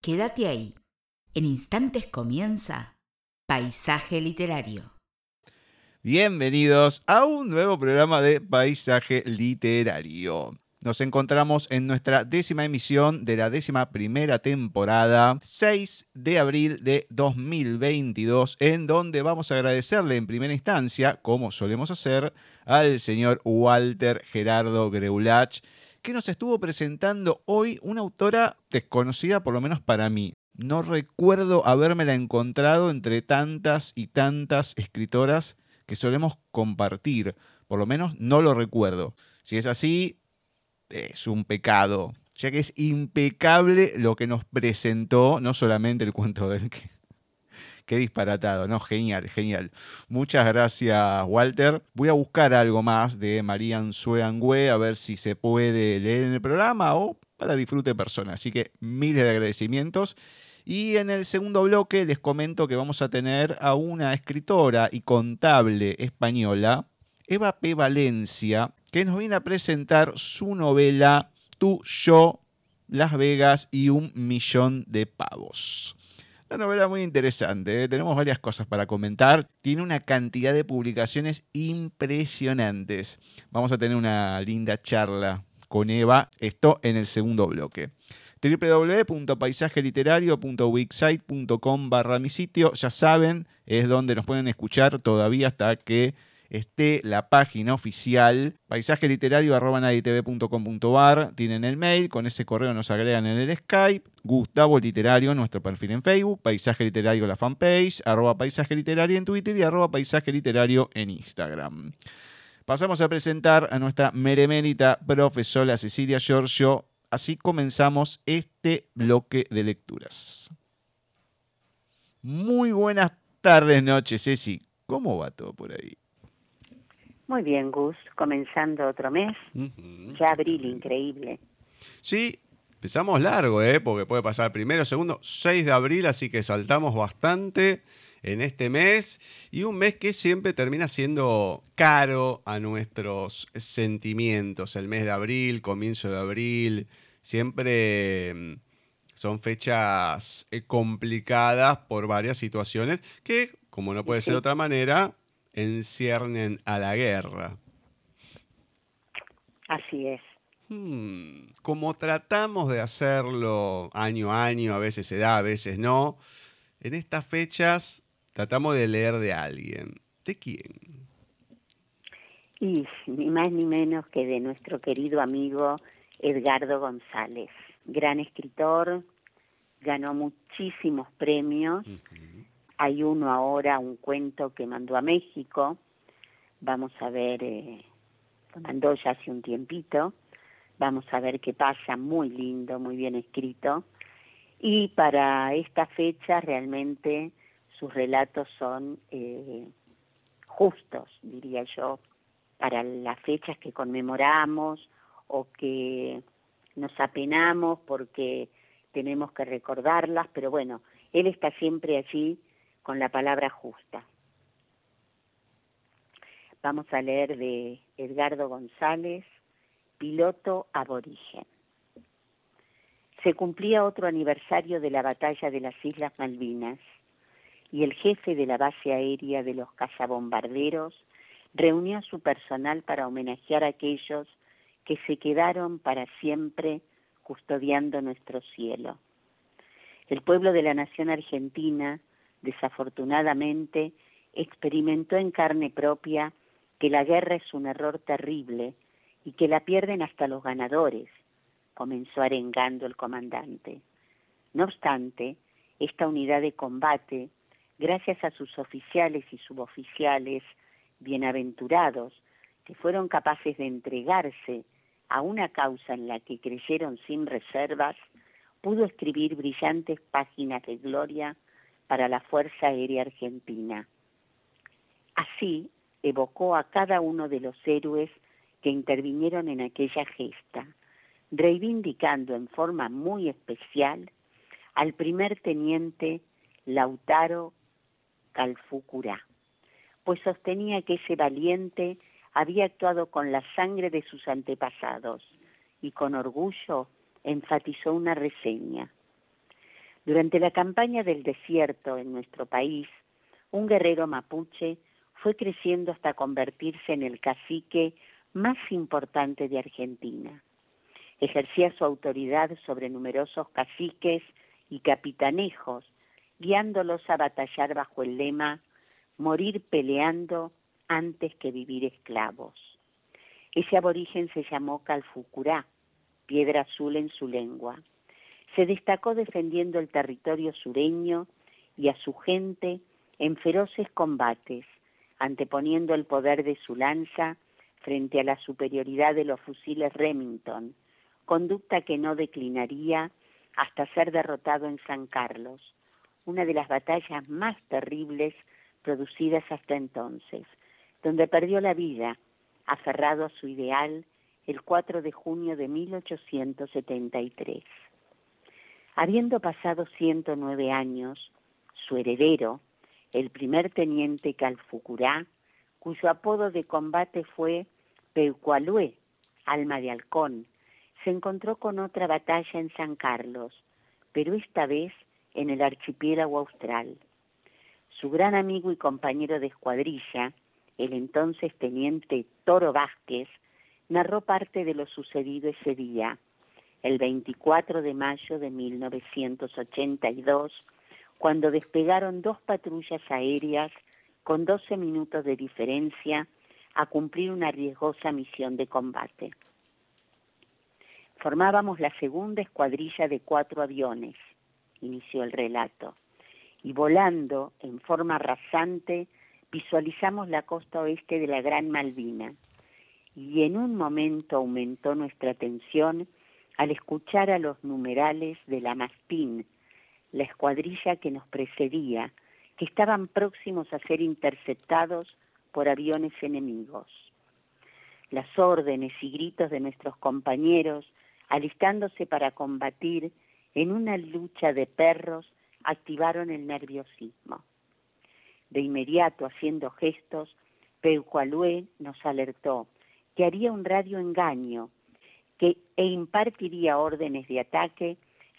Quédate ahí. En instantes comienza Paisaje Literario. Bienvenidos a un nuevo programa de Paisaje Literario. Nos encontramos en nuestra décima emisión de la décima primera temporada, 6 de abril de 2022, en donde vamos a agradecerle en primera instancia, como solemos hacer, al señor Walter Gerardo Greulach, que nos estuvo presentando hoy una autora desconocida por lo menos para mí. No recuerdo habérmela encontrado entre tantas y tantas escritoras que solemos compartir. Por lo menos no lo recuerdo. Si es así, es un pecado, ya que es impecable lo que nos presentó, no solamente el cuento del que... Qué disparatado, ¿no? Genial, genial. Muchas gracias, Walter. Voy a buscar algo más de Marian Sueangüe, a ver si se puede leer en el programa o para disfrute persona. Así que miles de agradecimientos. Y en el segundo bloque les comento que vamos a tener a una escritora y contable española, Eva P. Valencia, que nos viene a presentar su novela Tú, yo, Las Vegas y un millón de pavos. Una novela muy interesante, ¿eh? tenemos varias cosas para comentar. Tiene una cantidad de publicaciones impresionantes. Vamos a tener una linda charla con Eva, esto en el segundo bloque www.paisajeliterario.wixsite.com barra mi sitio, ya saben, es donde nos pueden escuchar todavía hasta que esté la página oficial paisajeliterario.com.ar tienen el mail, con ese correo nos agregan en el Skype, Gustavo Literario, nuestro perfil en Facebook, Paisaje Literario la fanpage, arroba Paisaje Literario en Twitter y arroba Paisaje Literario en Instagram. Pasamos a presentar a nuestra meremérita profesora Cecilia Giorgio. Así comenzamos este bloque de lecturas. Muy buenas tardes, noches, Ceci. ¿Cómo va todo por ahí? Muy bien, Gus, comenzando otro mes. Ya abril, increíble. Sí, empezamos largo, ¿eh? porque puede pasar primero, segundo, 6 de abril, así que saltamos bastante en este mes y un mes que siempre termina siendo caro a nuestros sentimientos. El mes de abril, comienzo de abril, siempre mm, son fechas eh, complicadas por varias situaciones que, como no puede ser de otra manera, enciernen a la guerra. Así es. Hmm, como tratamos de hacerlo año a año, a veces se da, a veces no, en estas fechas tratamos de leer de alguien. ¿De quién? Y ni más ni menos que de nuestro querido amigo Edgardo González, gran escritor, ganó muchísimos premios. Hay uno ahora, un cuento que mandó a México. Vamos a ver, eh, lo mandó ya hace un tiempito. Vamos a ver qué pasa, muy lindo, muy bien escrito. Y para esta fecha realmente sus relatos son eh, justos, diría yo, para las fechas que conmemoramos o que nos apenamos porque tenemos que recordarlas, pero bueno, él está siempre allí con la palabra justa. Vamos a leer de Edgardo González, piloto aborigen. Se cumplía otro aniversario de la batalla de las Islas Malvinas y el jefe de la base aérea de los cazabombarderos reunió a su personal para homenajear a aquellos que se quedaron para siempre custodiando nuestro cielo. El pueblo de la nación argentina desafortunadamente, experimentó en carne propia que la guerra es un error terrible y que la pierden hasta los ganadores, comenzó arengando el comandante. No obstante, esta unidad de combate, gracias a sus oficiales y suboficiales bienaventurados, que fueron capaces de entregarse a una causa en la que creyeron sin reservas, pudo escribir brillantes páginas de gloria para la Fuerza Aérea Argentina. Así evocó a cada uno de los héroes que intervinieron en aquella gesta, reivindicando en forma muy especial al primer teniente Lautaro Calfucurá, pues sostenía que ese valiente había actuado con la sangre de sus antepasados y con orgullo enfatizó una reseña. Durante la campaña del desierto en nuestro país, un guerrero mapuche fue creciendo hasta convertirse en el cacique más importante de Argentina. Ejercía su autoridad sobre numerosos caciques y capitanejos, guiándolos a batallar bajo el lema morir peleando antes que vivir esclavos. Ese aborigen se llamó Calfucurá, piedra azul en su lengua. Se destacó defendiendo el territorio sureño y a su gente en feroces combates, anteponiendo el poder de su lanza frente a la superioridad de los fusiles Remington, conducta que no declinaría hasta ser derrotado en San Carlos, una de las batallas más terribles producidas hasta entonces, donde perdió la vida, aferrado a su ideal, el 4 de junio de 1873. Habiendo pasado 109 años, su heredero, el primer teniente Calfucurá, cuyo apodo de combate fue Peucualué, alma de halcón, se encontró con otra batalla en San Carlos, pero esta vez en el archipiélago austral. Su gran amigo y compañero de escuadrilla, el entonces teniente Toro Vázquez, narró parte de lo sucedido ese día, el 24 de mayo de 1982, cuando despegaron dos patrullas aéreas con 12 minutos de diferencia a cumplir una riesgosa misión de combate. Formábamos la segunda escuadrilla de cuatro aviones, inició el relato, y volando en forma rasante visualizamos la costa oeste de la Gran Malvina. Y en un momento aumentó nuestra atención al escuchar a los numerales de la Mastín, la escuadrilla que nos precedía, que estaban próximos a ser interceptados por aviones enemigos. Las órdenes y gritos de nuestros compañeros alistándose para combatir en una lucha de perros, activaron el nerviosismo. De inmediato, haciendo gestos, Peucualué nos alertó que haría un radio engaño que, e impartiría órdenes de ataque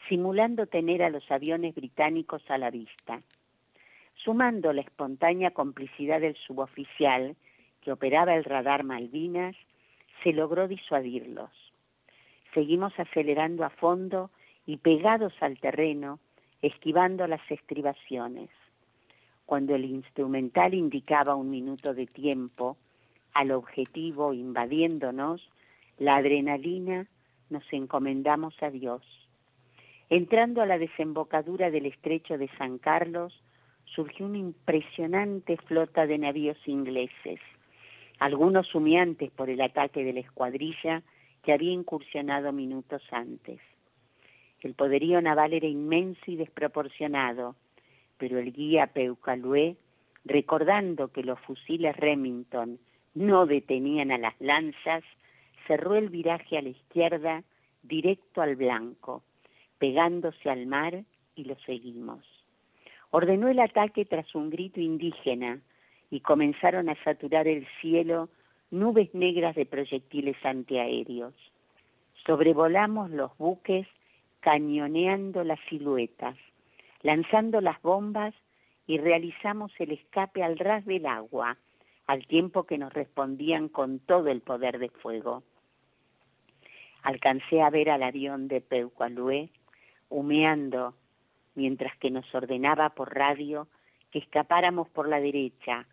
simulando tener a los aviones británicos a la vista. Sumando la espontánea complicidad del suboficial que operaba el radar Malvinas, se logró disuadirlos. Seguimos acelerando a fondo y pegados al terreno, esquivando las estribaciones. Cuando el instrumental indicaba un minuto de tiempo, al objetivo invadiéndonos, la adrenalina nos encomendamos a Dios. Entrando a la desembocadura del estrecho de San Carlos, surgió una impresionante flota de navíos ingleses, algunos humeantes por el ataque de la escuadrilla que había incursionado minutos antes. El poderío naval era inmenso y desproporcionado, pero el guía Peucalué, recordando que los fusiles Remington no detenían a las lanzas, cerró el viraje a la izquierda directo al blanco, pegándose al mar y lo seguimos. Ordenó el ataque tras un grito indígena y comenzaron a saturar el cielo nubes negras de proyectiles antiaéreos. Sobrevolamos los buques cañoneando las siluetas, lanzando las bombas y realizamos el escape al ras del agua, al tiempo que nos respondían con todo el poder de fuego. Alcancé a ver al avión de Peucualué humeando mientras que nos ordenaba por radio que escapáramos por la derecha,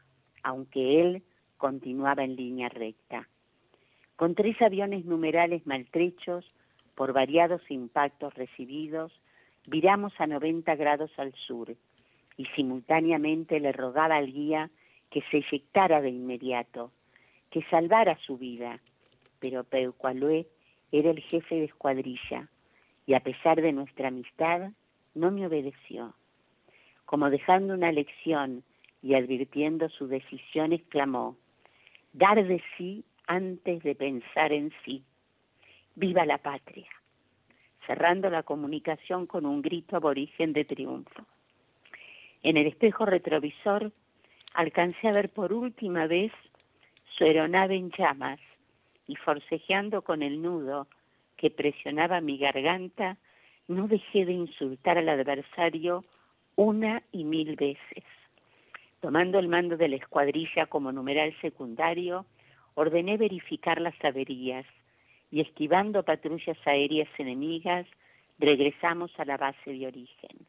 aunque él continuaba en línea recta. Con tres aviones numerales maltrechos por variados impactos recibidos, viramos a 90 grados al sur y simultáneamente le rogaba al guía que se eyectara de inmediato, que salvara su vida, pero Peucualué era el jefe de escuadrilla y a pesar de nuestra amistad no me obedeció. Como dejando una lección y advirtiendo su decisión, exclamó, dar de sí antes de pensar en sí. Viva la patria. Cerrando la comunicación con un grito aborigen de triunfo. En el espejo retrovisor alcancé a ver por última vez su aeronave en llamas y forcejeando con el nudo que presionaba mi garganta, no dejé de insultar al adversario una y mil veces. Tomando el mando de la escuadrilla como numeral secundario, ordené verificar las averías y esquivando patrullas aéreas enemigas, regresamos a la base de origen.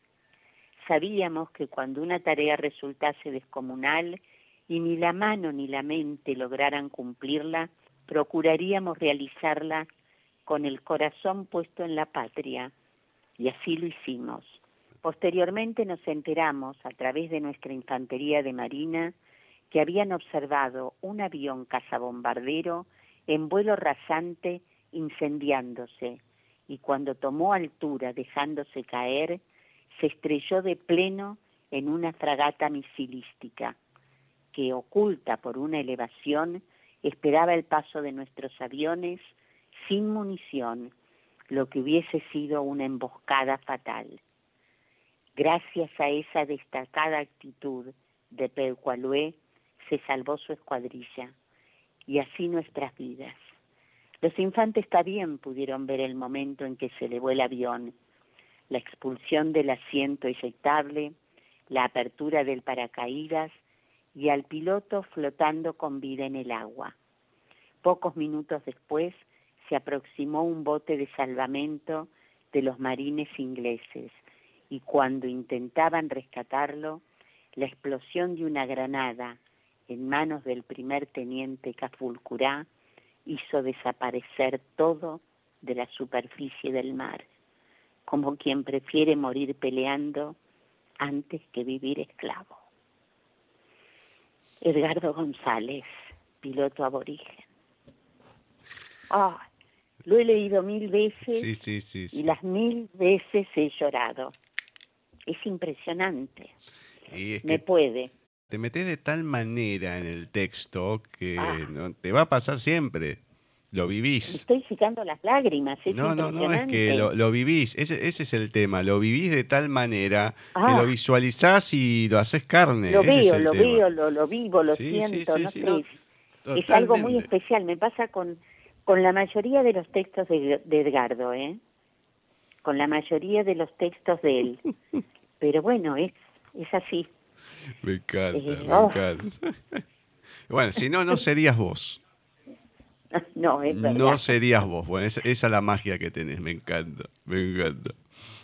Sabíamos que cuando una tarea resultase descomunal y ni la mano ni la mente lograran cumplirla, procuraríamos realizarla con el corazón puesto en la patria, y así lo hicimos. Posteriormente nos enteramos, a través de nuestra infantería de marina, que habían observado un avión cazabombardero en vuelo rasante incendiándose, y cuando tomó altura dejándose caer, se estrelló de pleno en una fragata misilística, que, oculta por una elevación, esperaba el paso de nuestros aviones sin munición, lo que hubiese sido una emboscada fatal. Gracias a esa destacada actitud de Peucualué se salvó su escuadrilla y así nuestras vidas. Los infantes también pudieron ver el momento en que se elevó el avión, la expulsión del asiento eyectable, la apertura del paracaídas y al piloto flotando con vida en el agua. Pocos minutos después se aproximó un bote de salvamento de los marines ingleses y cuando intentaban rescatarlo, la explosión de una granada en manos del primer teniente Cafulcurá hizo desaparecer todo de la superficie del mar, como quien prefiere morir peleando antes que vivir esclavo. Edgardo González, piloto aborigen. Ah, lo he leído mil veces y las mil veces he llorado. Es impresionante. Me puede. Te metes de tal manera en el texto que ah. no, te va a pasar siempre. Lo vivís. estoy secando las lágrimas. no, no, no, es que lo, vivís. Ese, ese, es el tema. Lo vivís de tal manera que lo ah. visualizás y lo haces carne. Lo veo, lo veo, lo, vivo, lo siento. no es algo muy especial. Me pasa con, con la mayoría de los textos de, Edgardo, ¿eh? Con la mayoría de los textos de él. Pero bueno, es, es así. Me encanta, eh, me oh. encanta. bueno, si no, no serías vos. No, es verdad. No serías vos. Bueno, esa, esa, es la magia que tenés. Me encanta, me encanta.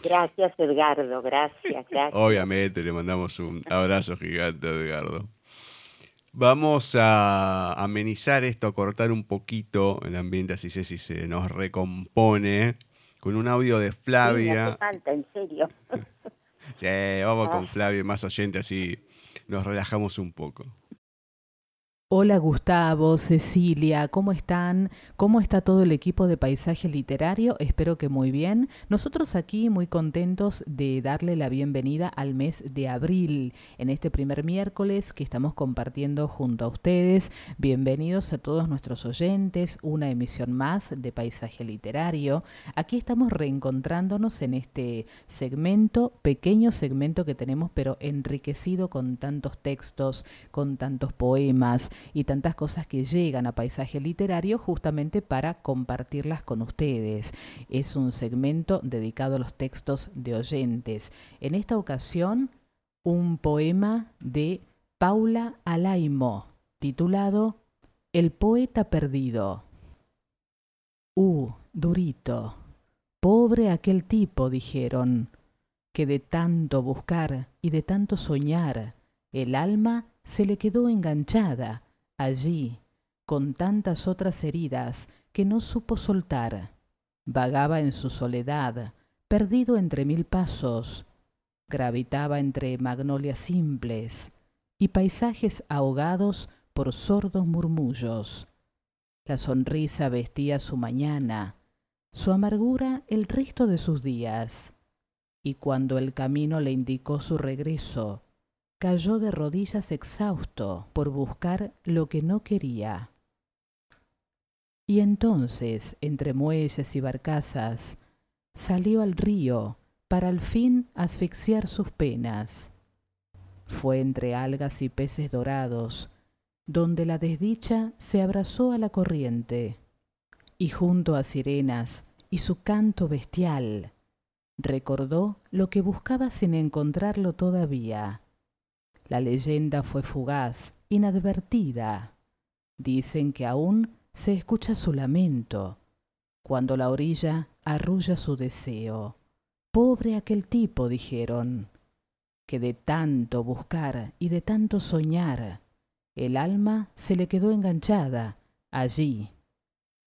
Gracias, Edgardo. Gracias, gracias. Obviamente, le mandamos un abrazo gigante Edgardo. Vamos a amenizar esto, a cortar un poquito el ambiente, así si se nos recompone, con un audio de Flavia. Sí, falta, en serio. sí, vamos con ah. Flavia, más oyente, así nos relajamos un poco. Hola Gustavo, Cecilia, ¿cómo están? ¿Cómo está todo el equipo de Paisaje Literario? Espero que muy bien. Nosotros aquí muy contentos de darle la bienvenida al mes de abril, en este primer miércoles que estamos compartiendo junto a ustedes. Bienvenidos a todos nuestros oyentes, una emisión más de Paisaje Literario. Aquí estamos reencontrándonos en este segmento, pequeño segmento que tenemos, pero enriquecido con tantos textos, con tantos poemas y tantas cosas que llegan a paisaje literario justamente para compartirlas con ustedes. Es un segmento dedicado a los textos de oyentes. En esta ocasión, un poema de Paula Alaimo, titulado El poeta perdido. Uh, durito. Pobre aquel tipo, dijeron, que de tanto buscar y de tanto soñar, el alma se le quedó enganchada allí, con tantas otras heridas que no supo soltar. Vagaba en su soledad, perdido entre mil pasos, gravitaba entre magnolias simples y paisajes ahogados por sordos murmullos. La sonrisa vestía su mañana, su amargura el resto de sus días, y cuando el camino le indicó su regreso, cayó de rodillas exhausto por buscar lo que no quería. Y entonces, entre muelles y barcazas, salió al río para al fin asfixiar sus penas. Fue entre algas y peces dorados, donde la desdicha se abrazó a la corriente, y junto a sirenas y su canto bestial, Recordó lo que buscaba sin encontrarlo todavía. La leyenda fue fugaz, inadvertida. Dicen que aún se escucha su lamento, cuando la orilla arrulla su deseo. Pobre aquel tipo, dijeron, que de tanto buscar y de tanto soñar, el alma se le quedó enganchada allí,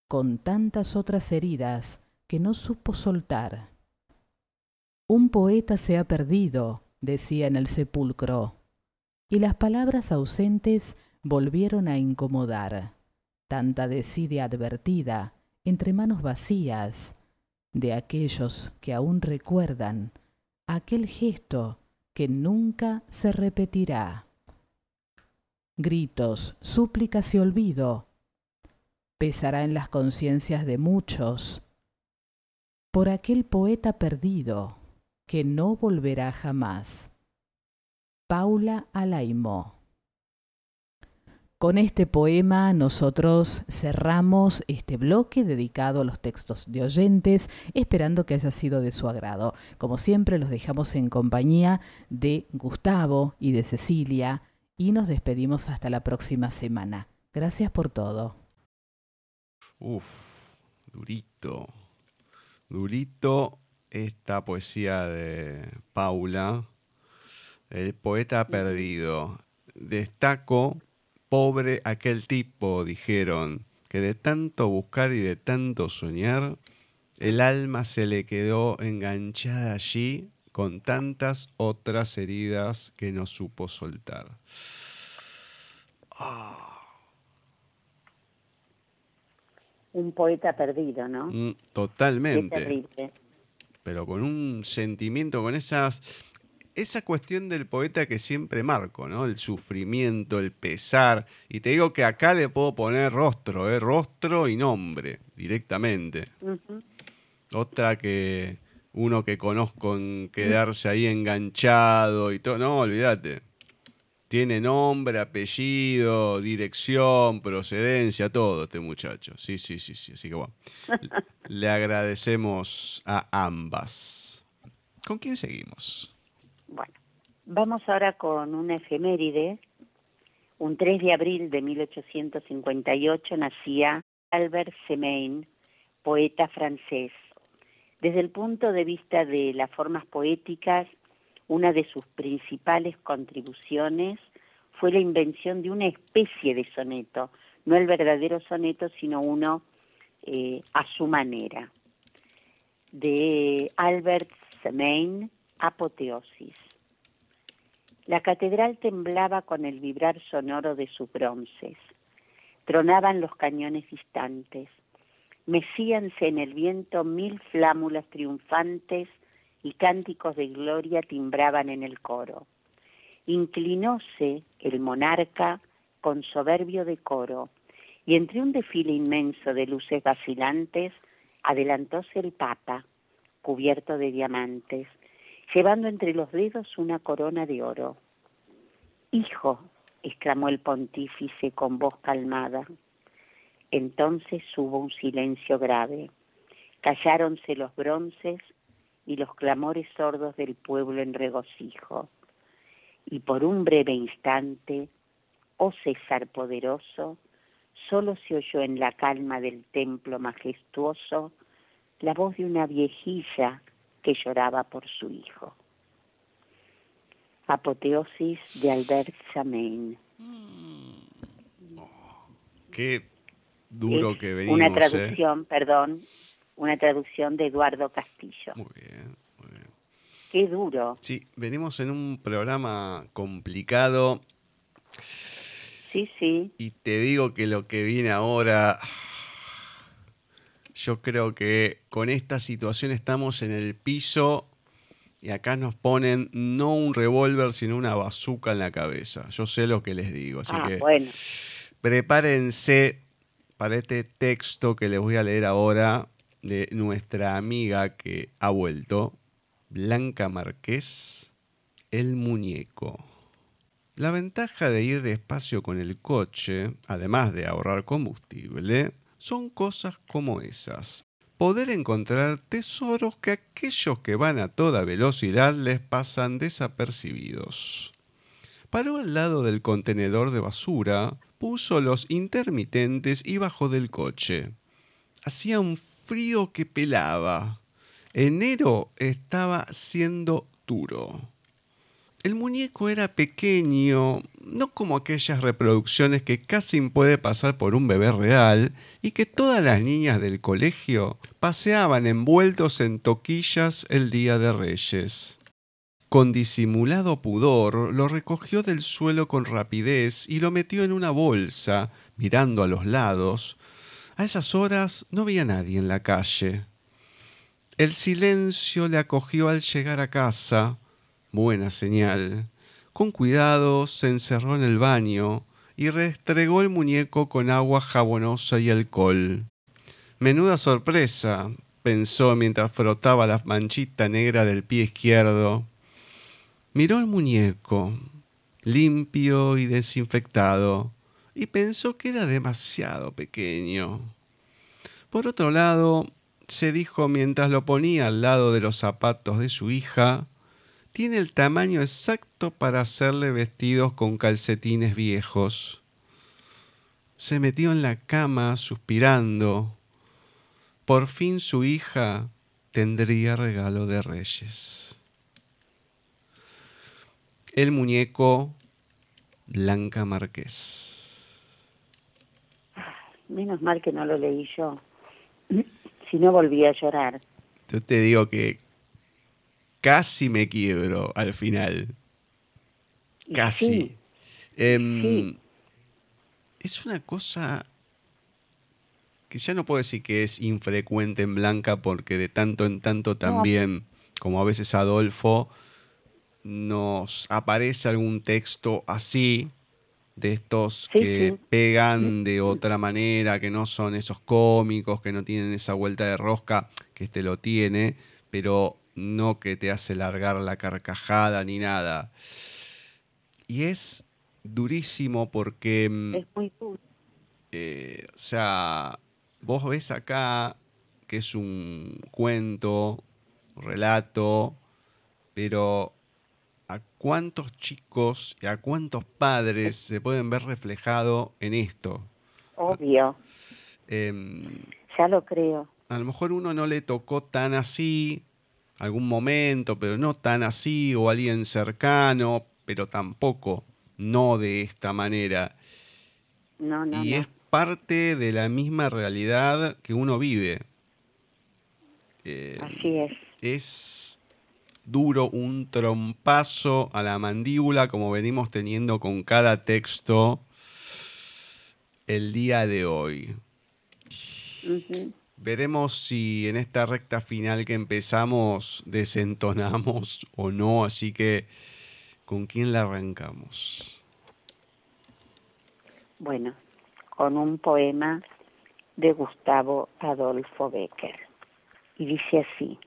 con tantas otras heridas que no supo soltar. Un poeta se ha perdido, decía en el sepulcro, y las palabras ausentes volvieron a incomodar. Tanta desidia advertida, entre manos vacías, de aquellos que aún recuerdan aquel gesto que nunca se repetirá. Gritos, súplicas y olvido pesará en las conciencias de muchos por aquel poeta perdido que no volverá jamás. Paula Alaimo con este poema nosotros cerramos este bloque dedicado a los textos de oyentes, esperando que haya sido de su agrado. Como siempre los dejamos en compañía de Gustavo y de Cecilia y nos despedimos hasta la próxima semana. Gracias por todo. Uf, durito, durito esta poesía de Paula, el poeta perdido. Destaco Pobre aquel tipo, dijeron, que de tanto buscar y de tanto soñar, el alma se le quedó enganchada allí con tantas otras heridas que no supo soltar. Un poeta perdido, ¿no? Mm, totalmente. Pero con un sentimiento, con esas esa cuestión del poeta que siempre marco, ¿no? El sufrimiento, el pesar. Y te digo que acá le puedo poner rostro, ¿eh? Rostro y nombre, directamente. Otra que uno que conozco en quedarse ahí enganchado y todo. No, olvídate. Tiene nombre, apellido, dirección, procedencia, todo este muchacho. Sí, sí, sí, sí. Así que bueno. le agradecemos a ambas. ¿Con quién seguimos? Bueno, vamos ahora con una efeméride. Un 3 de abril de 1858 nacía Albert Semaine, poeta francés. Desde el punto de vista de las formas poéticas, una de sus principales contribuciones fue la invención de una especie de soneto, no el verdadero soneto, sino uno eh, a su manera. De Albert Semaine, Apoteosis. La catedral temblaba con el vibrar sonoro de sus bronces. Tronaban los cañones distantes. Mecíanse en el viento mil flámulas triunfantes y cánticos de gloria timbraban en el coro. Inclinóse el monarca con soberbio decoro, y entre un desfile inmenso de luces vacilantes adelantóse el Papa, cubierto de diamantes, llevando entre los dedos una corona de oro. Hijo, exclamó el pontífice con voz calmada. Entonces hubo un silencio grave. Calláronse los bronces y los clamores sordos del pueblo en regocijo. Y por un breve instante, oh César poderoso, solo se oyó en la calma del templo majestuoso la voz de una viejilla que lloraba por su hijo. Apoteosis de Albert Samain. qué duro que venimos. Una ¿eh? traducción, perdón, una traducción de Eduardo Castillo. Muy bien, muy bien. Qué duro. Sí, venimos en un programa complicado. Sí, sí. Y te digo que lo que viene ahora yo creo que con esta situación estamos en el piso y acá nos ponen no un revólver, sino una bazuca en la cabeza. Yo sé lo que les digo, así ah, que bueno. prepárense para este texto que les voy a leer ahora de nuestra amiga que ha vuelto, Blanca Marqués, El Muñeco. La ventaja de ir despacio con el coche, además de ahorrar combustible, son cosas como esas. poder encontrar tesoros que aquellos que van a toda velocidad les pasan desapercibidos. Paró al lado del contenedor de basura, puso los intermitentes y bajó del coche. Hacía un frío que pelaba. Enero estaba siendo duro. El muñeco era pequeño, no como aquellas reproducciones que casi puede pasar por un bebé real y que todas las niñas del colegio paseaban envueltos en toquillas el día de Reyes. Con disimulado pudor lo recogió del suelo con rapidez y lo metió en una bolsa, mirando a los lados. A esas horas no había nadie en la calle. El silencio le acogió al llegar a casa. Buena señal. Con cuidado se encerró en el baño y restregó el muñeco con agua jabonosa y alcohol. Menuda sorpresa, pensó mientras frotaba la manchita negra del pie izquierdo. Miró el muñeco, limpio y desinfectado, y pensó que era demasiado pequeño. Por otro lado, se dijo mientras lo ponía al lado de los zapatos de su hija, tiene el tamaño exacto para hacerle vestidos con calcetines viejos. Se metió en la cama suspirando. Por fin su hija tendría regalo de reyes. El muñeco Blanca Marqués. Menos mal que no lo leí yo. Si no volvía a llorar. Yo te digo que casi me quiebro al final. Casi. Em, es una cosa que ya no puedo decir que es infrecuente en Blanca porque de tanto en tanto también, como a veces Adolfo, nos aparece algún texto así, de estos que pegan de otra manera, que no son esos cómicos, que no tienen esa vuelta de rosca, que este lo tiene, pero no que te hace largar la carcajada ni nada. Y es durísimo porque... Mm, es muy duro. Eh, o sea, vos ves acá que es un cuento, un relato, pero ¿a cuántos chicos y a cuántos padres se pueden ver reflejado en esto? Obvio. Em, ya lo creo. A lo mejor uno no le tocó tan así, algún momento, pero no tan así, o alguien cercano, pero tampoco no de esta manera. No, no, y es parte de la misma realidad que uno vive. Eh, así es. Es duro un trompazo a la mandíbula como venimos teniendo con cada texto el día de hoy. Veremos si en esta recta final que empezamos desentonamos o no, así que ¿con quién la arrancamos? Bueno, con un poema de Gustavo Adolfo Becker. Y dice así,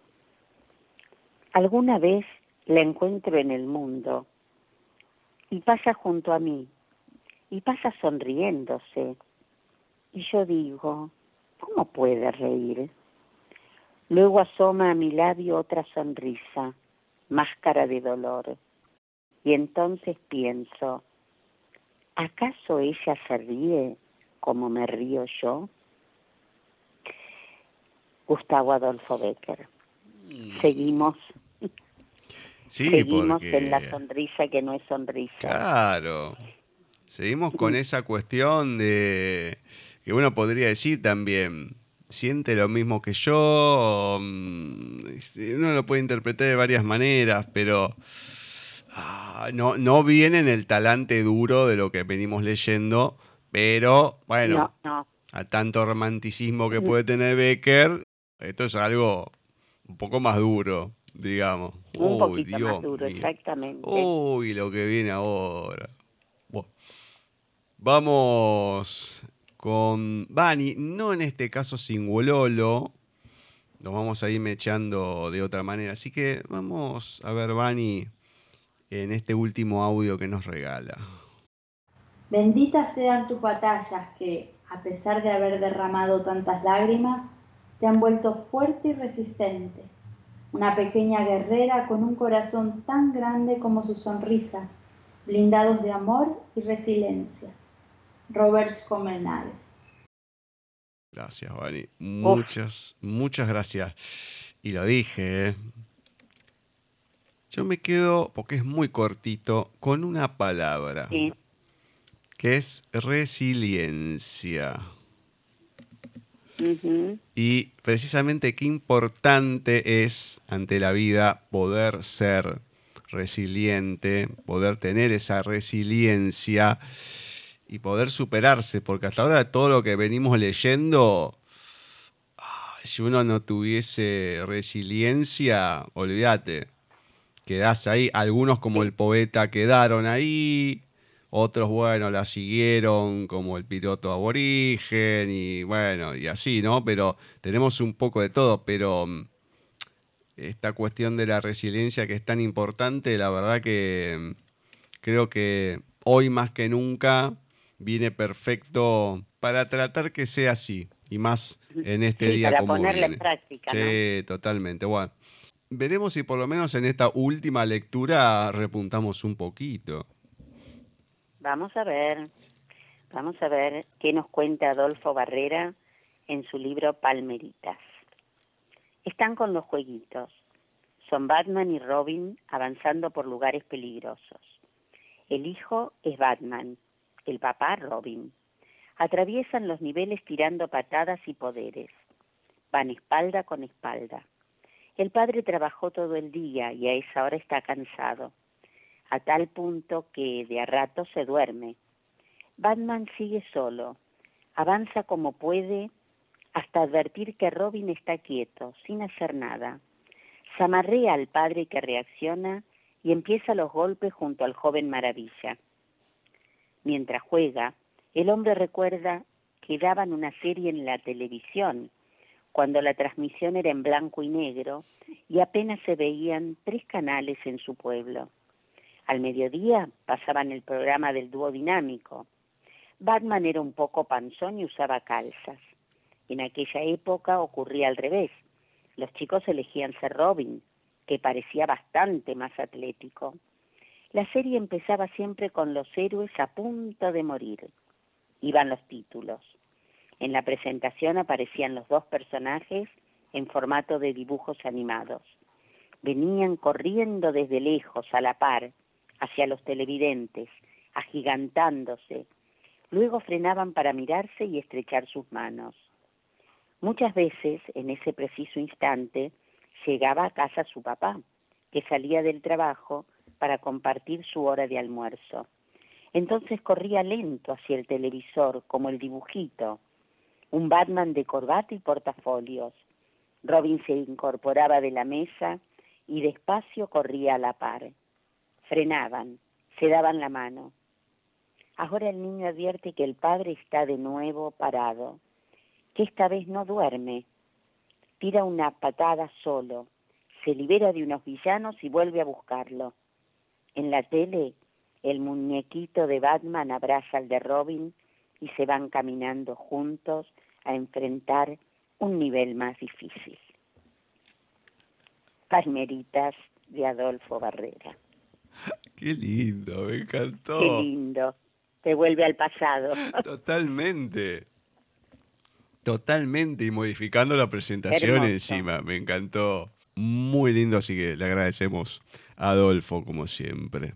alguna vez la encuentro en el mundo y pasa junto a mí y pasa sonriéndose. Y yo digo, ¿Cómo puede reír? Luego asoma a mi labio otra sonrisa, máscara de dolor. Y entonces pienso, ¿acaso ella se ríe como me río yo? Gustavo Adolfo Becker. Mm. Seguimos. Seguimos en la sonrisa que no es sonrisa. Claro. Seguimos con esa cuestión de que uno podría decir también, siente lo mismo que yo, mm, este, uno lo puede interpretar de varias maneras, pero ah, no, no viene en el talante duro de lo que venimos leyendo, pero bueno, a tanto romanticismo que puede tener Becker, esto es algo un poco más duro, digamos. Un poquito más duro, exactamente. Uy, lo que viene ahora. Vamos con Bani, no en este caso sin Wololo, nos vamos a ir mechando de otra manera. Así que vamos a ver Bani en este último audio que nos regala. Benditas sean tus batallas que, a pesar de haber derramado tantas lágrimas, te han vuelto fuerte y resistente. Una pequeña guerrera con un corazón tan grande como su sonrisa, blindados de amor y resiliencia. Robert Comenales. Gracias, Vani. Muchas, muchas gracias. Y lo dije, ¿eh? Yo me quedo, porque es muy cortito, con una palabra. Que es resiliencia. Y precisamente qué importante es ante la vida poder ser resiliente, poder tener esa resiliencia y poder superarse, porque hasta ahora todo lo que venimos leyendo, si uno no tuviese resiliencia, olvídate, quedás ahí, algunos como el poeta quedaron ahí, otros, bueno, la siguieron como el piloto aborigen y bueno, y así, ¿no? Pero tenemos un poco de todo, pero mm, esta cuestión de la resiliencia que es tan importante, la verdad que mm, creo que hoy más que nunca viene perfecto para tratar que sea así y más en este día para como ponerla en práctica. Sí, totalmente. Bueno, veremos si por lo menos en esta última lectura repuntamos un poquito. Vamos a ver, vamos a ver qué nos cuenta Adolfo Barrera en su libro Palmeritas. Están con los jueguitos. Son Batman y Robin avanzando por lugares peligrosos. El hijo es Batman, el papá Robin. Atraviesan los niveles tirando patadas y poderes. Van espalda con espalda. El padre trabajó todo el día y a esa hora está cansado a tal punto que de a rato se duerme. Batman sigue solo, avanza como puede hasta advertir que Robin está quieto, sin hacer nada. Zamarrea al padre que reacciona y empieza los golpes junto al joven maravilla. Mientras juega, el hombre recuerda que daban una serie en la televisión, cuando la transmisión era en blanco y negro y apenas se veían tres canales en su pueblo. Al mediodía pasaban el programa del dúo dinámico. Batman era un poco panzón y usaba calzas. En aquella época ocurría al revés. Los chicos elegían ser Robin, que parecía bastante más atlético. La serie empezaba siempre con los héroes a punto de morir. Iban los títulos. En la presentación aparecían los dos personajes en formato de dibujos animados. Venían corriendo desde lejos, a la par, hacia los televidentes, agigantándose. Luego frenaban para mirarse y estrechar sus manos. Muchas veces, en ese preciso instante, llegaba a casa su papá, que salía del trabajo para compartir su hora de almuerzo. Entonces corría lento hacia el televisor, como el dibujito, un Batman de corbata y portafolios. Robin se incorporaba de la mesa y despacio corría a la par frenaban, se daban la mano. Ahora el niño advierte que el padre está de nuevo parado, que esta vez no duerme. Tira una patada solo, se libera de unos villanos y vuelve a buscarlo. En la tele, el muñequito de Batman abraza al de Robin y se van caminando juntos a enfrentar un nivel más difícil. Palmeritas de Adolfo Barrera. Qué lindo, me encantó. Qué lindo. Te vuelve al pasado. Totalmente. Totalmente. Y modificando la presentación encima. Me encantó. Muy lindo, así que le agradecemos Adolfo, como siempre.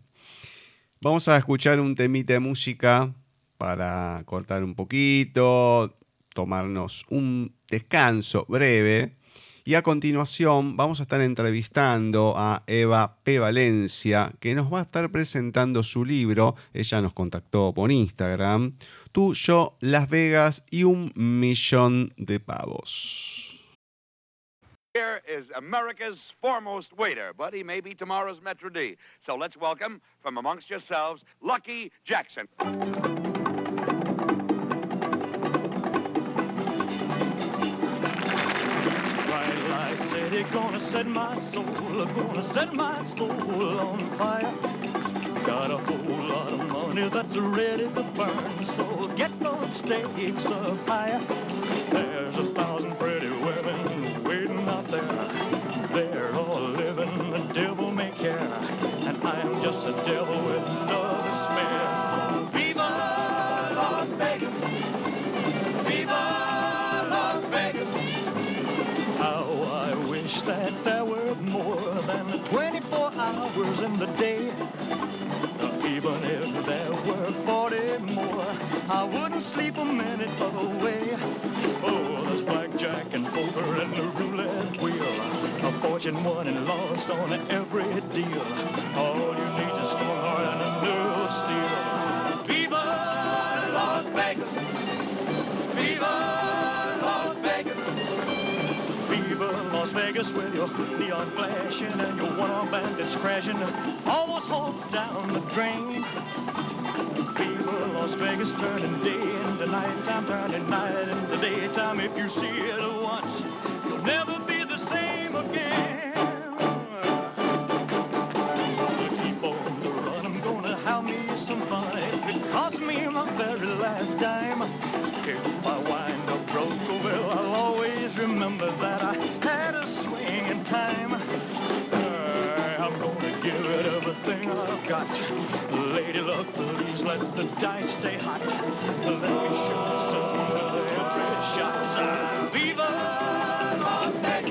Vamos a escuchar un temita de música para cortar un poquito, tomarnos un descanso breve y a continuación vamos a estar entrevistando a Eva P. Valencia, que nos va a estar presentando su libro. Ella nos contactó por Instagram. Tú, yo, Las Vegas y un millón de pavos. Here is America's foremost waiter, but he may be tomorrow's Metro D. So let's welcome from amongst yourselves, Lucky Jackson. gonna set my soul, gonna set my soul on fire. Got a whole lot of money that's ready to burn, so get those stakes up higher. There's a thousand pretty there. They're all living the devil may care. And I'm just a devil with love to Viva Las Vegas! Viva Las Vegas! How I wish that there were more than 24 hours in the day. Even if there were 40 more, I wouldn't sleep a minute away. Oh, there's blackjack and poker and the fortune won and lost on every deal. All you need is a strong heart and a nerve steel. Viva Las Vegas! Viva Las Vegas! Viva Las Vegas with your neon flashing and your one-arm bandits crashing. All those hopes down the drain. Viva Las Vegas turning day into nighttime, turning night into daytime. If you see it once, you'll never last dime, if I wind up broke, well, I'll always remember that I had a swing in time. Uh, I'm gonna give it everything I've got. Lady luck, please let the dice stay hot. Let me show you something with every shot. Viva Las Vegas!